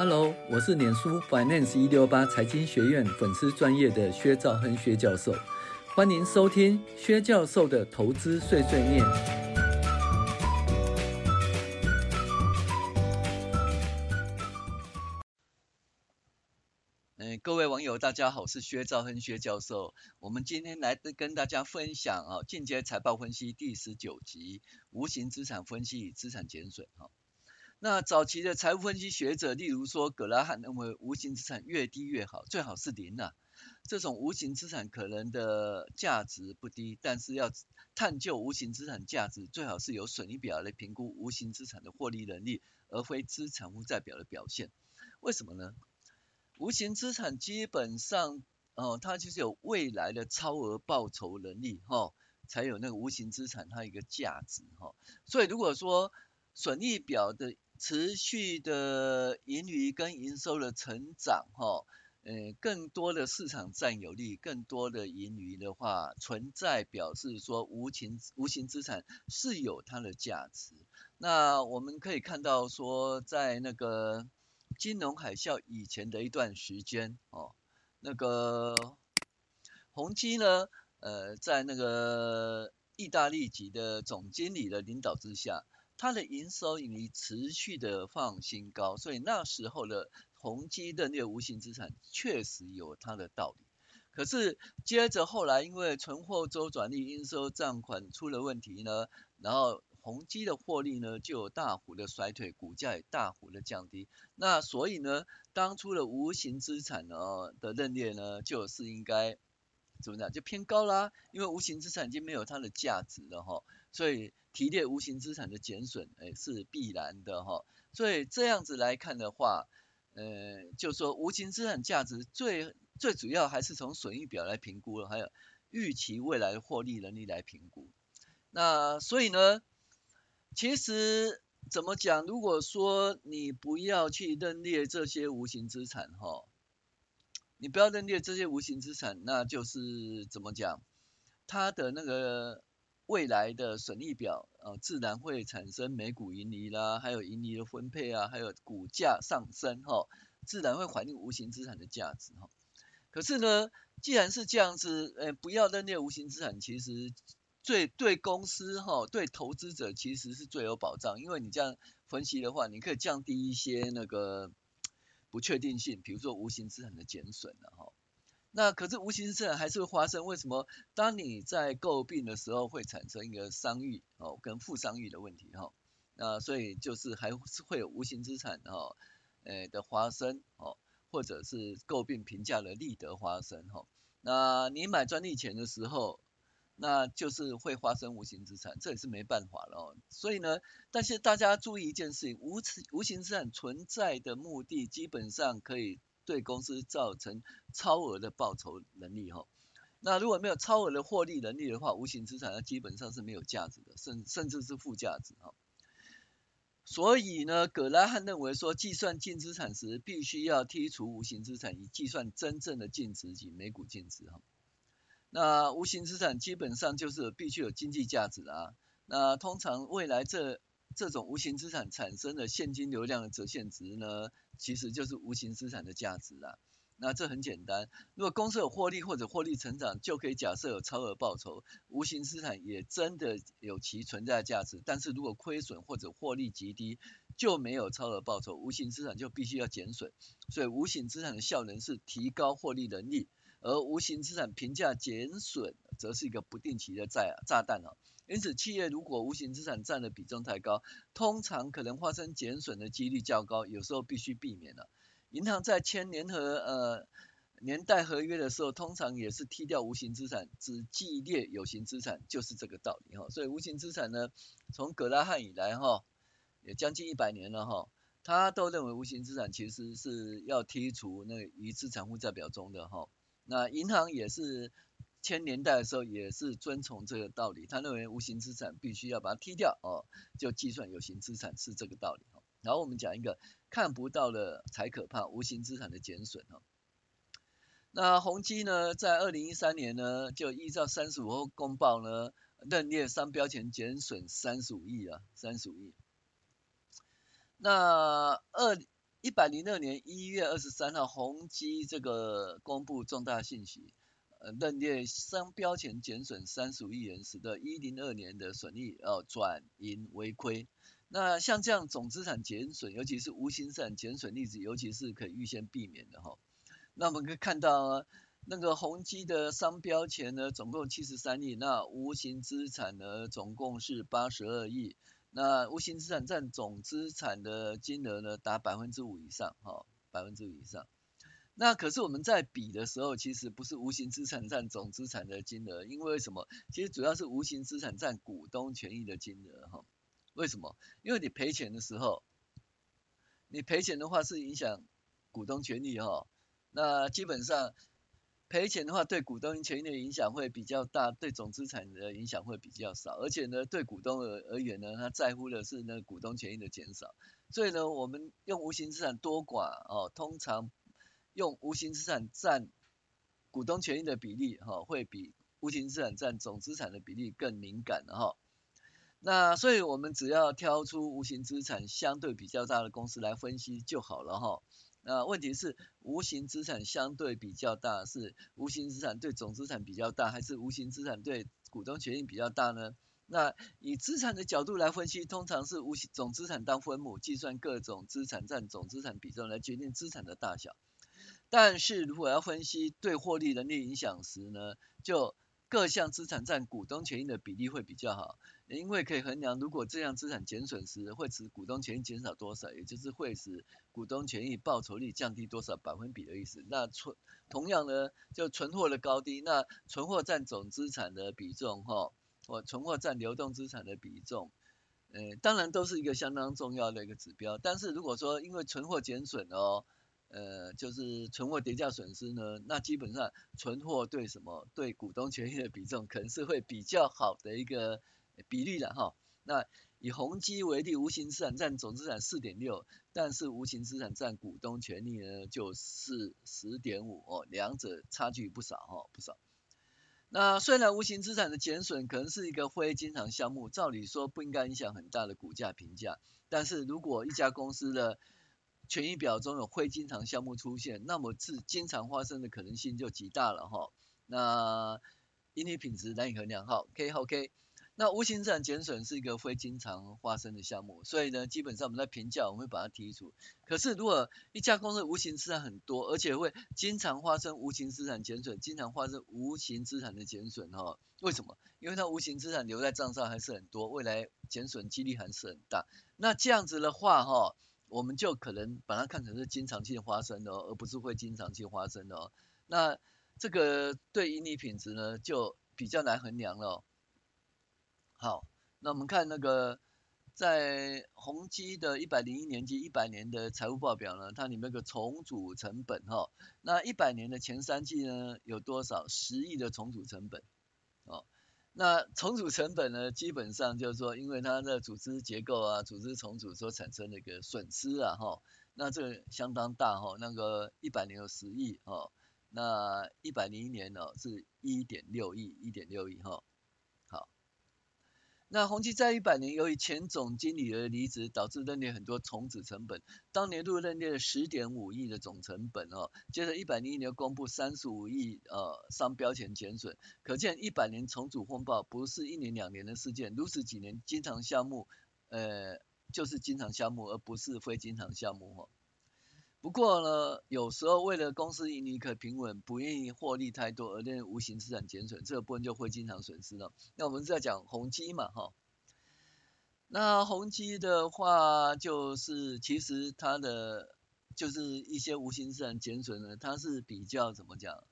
Hello，我是脸书 Finance 一六八财经学院粉丝专业的薛兆亨薛教授，欢迎收听薛教授的投资碎碎念。嗯，各位网友，大家好，我是薛兆亨薛教授。我们今天来跟大家分享啊，进阶财报分析第十九集，无形资产分析与资产减损哈。那早期的财务分析学者，例如说葛拉汉认为无形资产越低越好，最好是零呐、啊。这种无形资产可能的价值不低，但是要探究无形资产价值，最好是由损益表来评估无形资产的获利能力，而非资产负债表的表现。为什么呢？无形资产基本上哦，它就是有未来的超额报酬能力哈、才有那个无形资产它一个价值哈、所以如果说损益表的持续的盈余跟营收的成长，哈，呃，更多的市场占有率，更多的盈余的话，存在表示说无形无形资产是有它的价值。那我们可以看到说，在那个金融海啸以前的一段时间，哦，那个宏基呢，呃，在那个意大利籍的总经理的领导之下。它的营收盈利持续的放新高，所以那时候的宏碁认列无形资产确实有它的道理。可是接着后来因为存货周转率、应收账款出了问题呢，然后宏基的获利呢就大幅的衰退，股价也大幅的降低。那所以呢，当初的无形资产呢的认列呢就是应该怎么讲就偏高啦，因为无形资产已经没有它的价值了哈，所以。提列无形资产的减损，哎，是必然的哈。所以这样子来看的话，呃，就说无形资产价值最最主要还是从损益表来评估了，还有预期未来的获利能力来评估。那所以呢，其实怎么讲？如果说你不要去认列这些无形资产哈，你不要认列这些无形资产，那就是怎么讲？它的那个。未来的损益表，呃，自然会产生每股盈利啦，还有盈利的分配啊，还有股价上升，哈，自然会反映无形资产的价值，哈。可是呢，既然是这样子，呃，不要认列无形资产，其实最对公司，哈，对投资者其实是最有保障，因为你这样分析的话，你可以降低一些那个不确定性，比如说无形资产的减损了，哈。那可是无形资产还是会发生，为什么？当你在购并的时候会产生一个商誉哦跟负商誉的问题哈，那所以就是还是会有无形资产哈，诶的发生哦，或者是购并评价的利得发生哈。那你买专利权的时候，那就是会发生无形资产，这也是没办法了哦。所以呢，但是大家注意一件事情，无无形资产存在的目的基本上可以。对公司造成超额的报酬能力哈，那如果没有超额的获利能力的话，无形资产它基本上是没有价值的，甚甚至是负价值哈。所以呢，葛拉汉认为说，计算净资产时必须要剔除无形资产，以计算真正的净值及每股净值哈。那无形资产基本上就是必须有经济价值啊。那通常未来这这种无形资产产生的现金流量的折现值呢，其实就是无形资产的价值啦。那这很简单，如果公司有获利或者获利成长，就可以假设有超额报酬，无形资产也真的有其存在价值。但是如果亏损或者获利极低，就没有超额报酬，无形资产就必须要减损。所以无形资产的效能是提高获利能力，而无形资产评价减损则是一个不定期的炸炸弹啊。因此，企业如果无形资产占的比重太高，通常可能发生减损的几率较高，有时候必须避免了。银行在签年合呃年代合约的时候，通常也是剔掉无形资产，只计列有形资产，就是这个道理哈。所以无形资产呢，从葛拉汉以来哈，也将近一百年了哈，他都认为无形资产其实是要剔除那于资产负债表中的哈。那银行也是。千年代的时候也是遵从这个道理，他认为无形资产必须要把它剔掉哦，就计算有形资产是这个道理。然后我们讲一个看不到的才可怕，无形资产的减损。那宏基呢，在二零一三年呢，就依照三十五号公报呢，认列商标权减损三十五亿啊，三十五亿。那二一百零二年一月二十三号，宏基这个公布重大信息，呃认列商标权减损三十五亿元，使得一零二年的损益呃转盈为亏。那像这样总资产减损，尤其是无形资产减损例子，尤其是可以预先避免的哈。那我们可以看到，那个宏基的商标权呢，总共七十三亿，那无形资产呢，总共是八十二亿。那无形资产占总资产的金额呢，达百分之五以上，哈，百分之五以上。那可是我们在比的时候，其实不是无形资产占总资产的金额，因为什么？其实主要是无形资产占股东权益的金额，哈。为什么？因为你赔钱的时候，你赔钱的话是影响股东权益哈。那基本上赔钱的话，对股东权益的影响会比较大，对总资产的影响会比较少。而且呢，对股东而而言呢，他在乎的是那股东权益的减少。所以呢，我们用无形资产多寡哦，通常用无形资产占股东权益的比例哈，会比无形资产占总资产的比例更敏感的哈。那所以我们只要挑出无形资产相对比较大的公司来分析就好了哈。那问题是无形资产相对比较大，是无形资产对总资产比较大，还是无形资产对股东权益比较大呢？那以资产的角度来分析，通常是无形总资产当分母，计算各种资产占总资产比重来决定资产的大小。但是如果要分析对获利能力影响时呢，就各项资产占股东权益的比例会比较好，因为可以衡量如果这项资产减损时，会使股东权益减少多少，也就是会使股东权益报酬率降低多少百分比的意思。那存同样呢，就存货的高低，那存货占总资产的比重，哈，或存货占流动资产的比重，呃，当然都是一个相当重要的一个指标。但是如果说因为存货减损哦。呃，就是存货跌价损失呢，那基本上存货对什么对股东权益的比重，可能是会比较好的一个比例了哈。那以宏基为例，无形资产占总资产四点六，但是无形资产占股东权益呢就是十点五哦，两者差距不少哈，不少。那虽然无形资产的减损可能是一个非经常项目，照理说不应该影响很大的股价评价，但是如果一家公司的权益表中有非经常项目出现，那么是经常发生的可能性就极大了哈。那盈利品质难以衡量哈。OK OK，那无形资产减损是一个非经常发生的项目，所以呢，基本上我们在评价我们会把它剔除。可是如果一家公司无形资产很多，而且会经常发生无形资产减损，经常发生无形资产的减损哈。为什么？因为它无形资产留在账上还是很多，未来减损几率还是很大。那这样子的话哈。我们就可能把它看成是经常性发生的，而不是会经常性发生的。那这个对盈利品质呢，就比较难衡量了。好，那我们看那个在宏基的一百零一年及一百年的财务报表呢，它里面有个重组成本哈。那一百年的前三季呢，有多少？十亿的重组成本。哦。那重组成本呢，基本上就是说，因为它的组织结构啊，组织重组所产生的一个损失啊，哈，那这个相当大哈，那个一百零十亿哈，那一百零一年呢是一点六亿，一点六亿哈。那宏基在一百年，由于前总经理的离职，导致认列很多重组成本。当年度认列了十点五亿的总成本哦，接着一百零一年公布三十五亿呃商标权减损，可见一百年重组风暴不是一年两年的事件，如此几年经常项目呃就是经常项目，而不是非经常项目哦。不过呢，有时候为了公司盈利可平稳，不愿意获利太多而令无形资产减损，这个部分就会经常损失了。那我们是在讲宏基嘛，哈。那宏基的话，就是其实它的就是一些无形资产减损呢，它是比较怎么讲，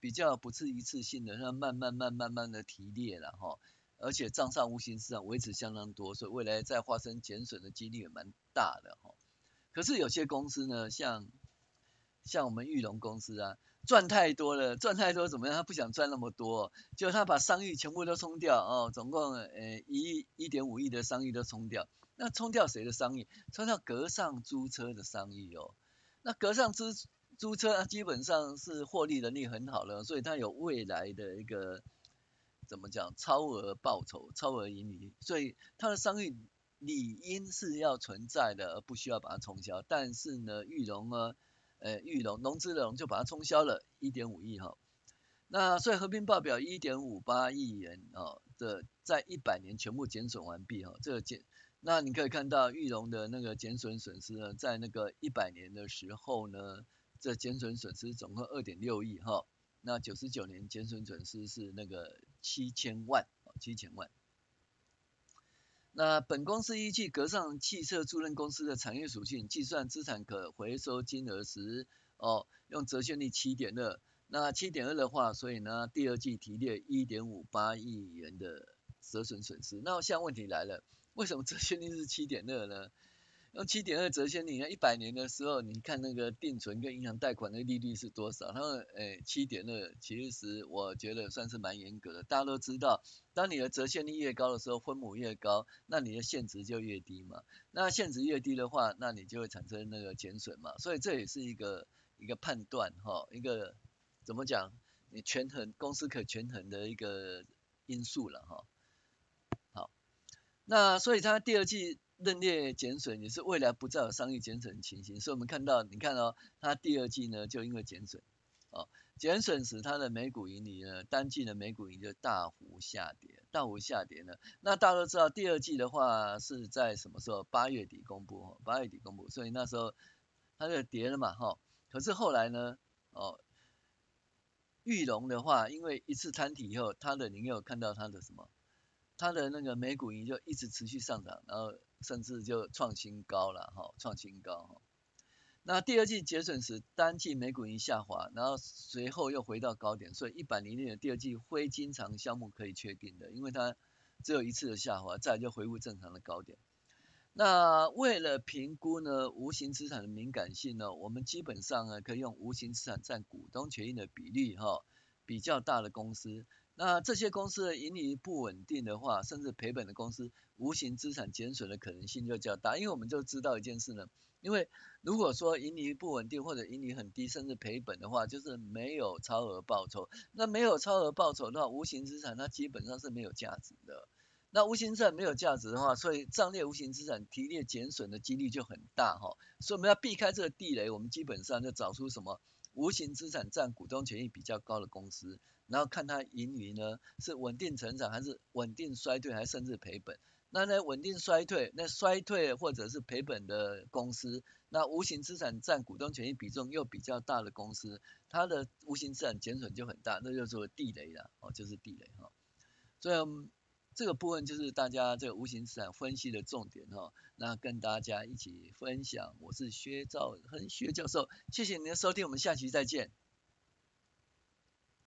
比较不是一次性的，它慢慢慢慢慢的提列了哈。而且账上无形资产维持相当多，所以未来再发生减损的几率也蛮大的哈。可是有些公司呢，像像我们玉龙公司啊，赚太多了，赚太多怎么样？他不想赚那么多，就他把商誉全部都冲掉哦，总共呃一亿一点五亿的商誉都冲掉。那冲掉谁的商誉？冲掉格上租车的商誉哦。那格上租租车基本上是获利能力很好了，所以它有未来的一个怎么讲超额报酬、超额盈利，所以它的商誉。理应是要存在的，而不需要把它冲销。但是呢，裕隆呢，呃，裕隆融资的融就把它冲销了一点五亿哈。那所以合并报表一点五八亿元哦的，在一百年全部减损完毕哈。这个减，那你可以看到裕隆的那个减损损失呢，在那个一百年的时候呢，这减损损失总共二点六亿哈。那九十九年减损损失是那个七千万，七千万。那本公司依据格上汽车租赁公司的产业属性计算资产可回收金额时，哦，用折现率七点二。那七点二的话，所以呢，第二季提列一点五八亿元的折损损失。那现在问题来了，为什么折现率是七点二呢？用七点二折现率，一百年的时候，你看那个定存跟银行贷款的利率是多少？他们诶，七点二，其实我觉得算是蛮严格的。大家都知道，当你的折现率越高的时候，分母越高，那你的现值就越低嘛。那现值越低的话，那你就会产生那个减损嘛。所以这也是一个一个判断哈，一个怎么讲？你权衡公司可权衡的一个因素了哈。好，那所以它第二季。认列减损也是未来不再有商业减损的情形，所以我们看到，你看哦，它第二季呢就因为减损，哦，减损使它的每股盈利呢，单季的每股盈利就大幅下跌，大幅下跌呢，那大家都知道第二季的话是在什么时候？八月底公布，八月底公布，所以那时候它就跌了嘛，哈，可是后来呢，哦，裕隆的话，因为一次摊提以后，它的你有看到它的什么？它的那个每股盈就一直持续上涨，然后。甚至就创新高了哈，创新高哈。那第二季结损时，单季每股盈下滑，然后随后又回到高点，所以一百零六年第二季非经常项目可以确定的，因为它只有一次的下滑，再就回复正常的高点。那为了评估呢无形资产的敏感性呢，我们基本上呢可以用无形资产占股东权益的比例哈，比较大的公司。那这些公司的盈利不稳定的话，甚至赔本的公司，无形资产减损的可能性就较大。因为我们就知道一件事呢，因为如果说盈利不稳定或者盈利很低，甚至赔本的话，就是没有超额报酬。那没有超额报酬的话，无形资产它基本上是没有价值的。那无形资产没有价值的话，所以账列无形资产提列减损的几率就很大哈。所以我们要避开这个地雷，我们基本上就找出什么无形资产占股东权益比较高的公司。然后看它盈余呢是稳定成长还是稳定衰退还是甚至赔本？那那稳定衰退，那衰退或者是赔本的公司，那无形资产占股东权益比重又比较大的公司，它的无形资产减损就很大，那就是地雷了哦，就是地雷哈。所以这个部分就是大家这个无形资产分析的重点哈。那跟大家一起分享，我是薛兆恒薛教授，谢谢您的收听，我们下期再见。